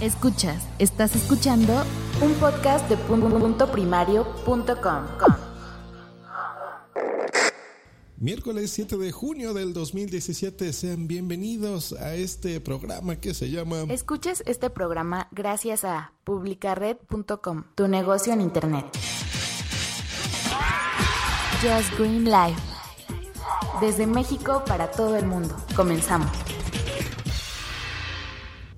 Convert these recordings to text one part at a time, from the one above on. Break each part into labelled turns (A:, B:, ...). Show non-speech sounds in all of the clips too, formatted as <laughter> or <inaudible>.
A: Escuchas, estás escuchando un podcast de punto primario.com.
B: Miércoles 7 de junio del 2017, sean bienvenidos a este programa que se llama
A: Escuches este programa gracias a publicared.com, tu negocio en internet. Just Green Life. Desde México para todo el mundo. Comenzamos.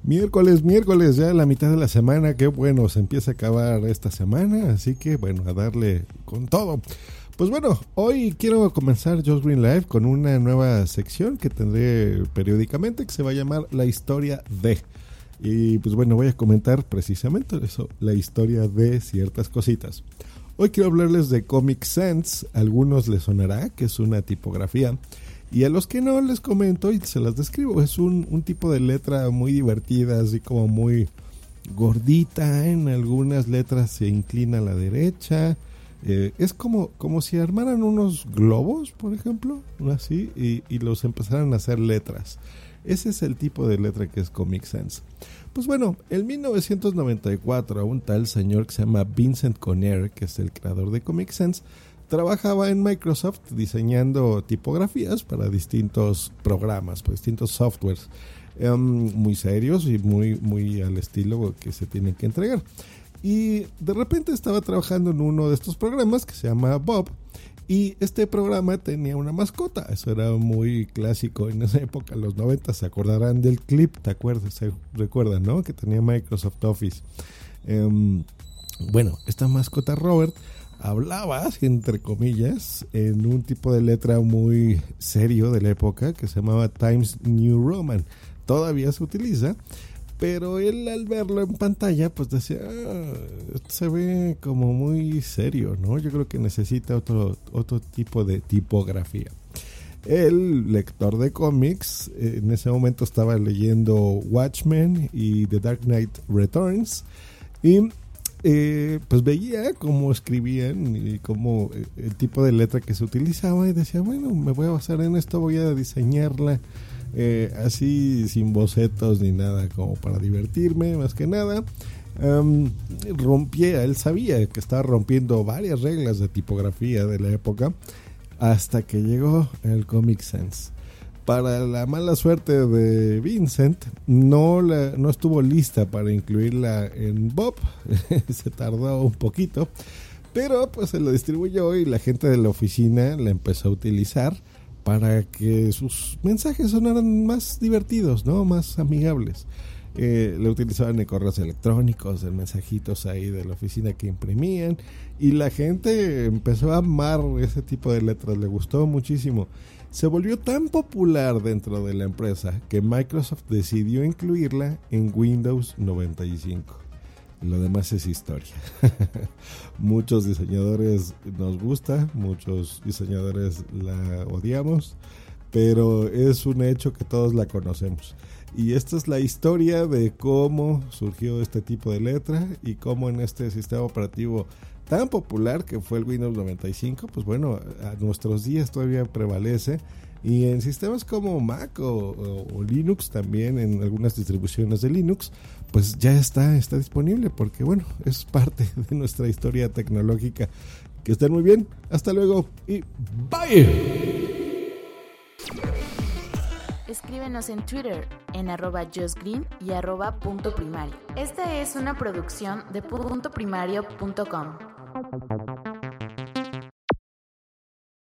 B: Miércoles, miércoles, ya la mitad de la semana, qué bueno, se empieza a acabar esta semana, así que bueno, a darle con todo. Pues bueno, hoy quiero comenzar Just Green Live con una nueva sección que tendré periódicamente que se va a llamar La historia de. Y pues bueno, voy a comentar precisamente eso, la historia de ciertas cositas. Hoy quiero hablarles de Comic Sans, algunos les sonará que es una tipografía y a los que no les comento y se las describo. Es un, un tipo de letra muy divertida, así como muy gordita. En algunas letras se inclina a la derecha. Eh, es como, como si armaran unos globos, por ejemplo, así, y, y, los empezaran a hacer letras. Ese es el tipo de letra que es Comic Sans. Pues bueno, en 1994 un tal señor que se llama Vincent Conner, que es el creador de Comic Sans, trabajaba en Microsoft diseñando tipografías para distintos programas, para distintos softwares um, muy serios y muy, muy al estilo que se tienen que entregar. Y de repente estaba trabajando en uno de estos programas que se llama Bob. Y este programa tenía una mascota. Eso era muy clásico en esa época, los 90. Se acordarán del clip, ¿te acuerdas? Se recuerdan, ¿no? Que tenía Microsoft Office. Um, bueno, esta mascota Robert hablaba, entre comillas, en un tipo de letra muy serio de la época que se llamaba Times New Roman. Todavía se utiliza, pero él al verlo en pantalla, pues decía, ah, se ve como muy serio, ¿no? Yo creo que necesita otro, otro tipo de tipografía. El lector de cómics en ese momento estaba leyendo Watchmen y The Dark Knight Returns y eh, pues veía cómo escribían y cómo eh, el tipo de letra que se utilizaba y decía, bueno, me voy a basar en esto, voy a diseñarla eh, así sin bocetos ni nada, como para divertirme más que nada. Rompía, él sabía que estaba rompiendo varias reglas de tipografía de la época hasta que llegó el Comic Sans para la mala suerte de Vincent, no, la, no estuvo lista para incluirla en Bob. <laughs> se tardó un poquito. Pero pues se lo distribuyó y la gente de la oficina la empezó a utilizar para que sus mensajes sonaran más divertidos, ¿no? Más amigables. Eh, le utilizaban en correos electrónicos, en mensajitos ahí de la oficina que imprimían y la gente empezó a amar ese tipo de letras, le gustó muchísimo se volvió tan popular dentro de la empresa que Microsoft decidió incluirla en Windows 95. Lo demás es historia. <laughs> muchos diseñadores nos gusta, muchos diseñadores la odiamos, pero es un hecho que todos la conocemos. Y esta es la historia de cómo surgió este tipo de letra y cómo en este sistema operativo tan popular que fue el Windows 95, pues bueno, a nuestros días todavía prevalece. Y en sistemas como Mac o, o, Linux, también en algunas distribuciones de Linux, pues ya está, está disponible porque bueno, es parte <laughs> de nuestra historia tecnológica. Que estén muy bien, hasta luego y bye.
A: Escríbenos en Twitter en arroba justgreen y arroba punto primario. Esta es una producción de puntoprimario.com.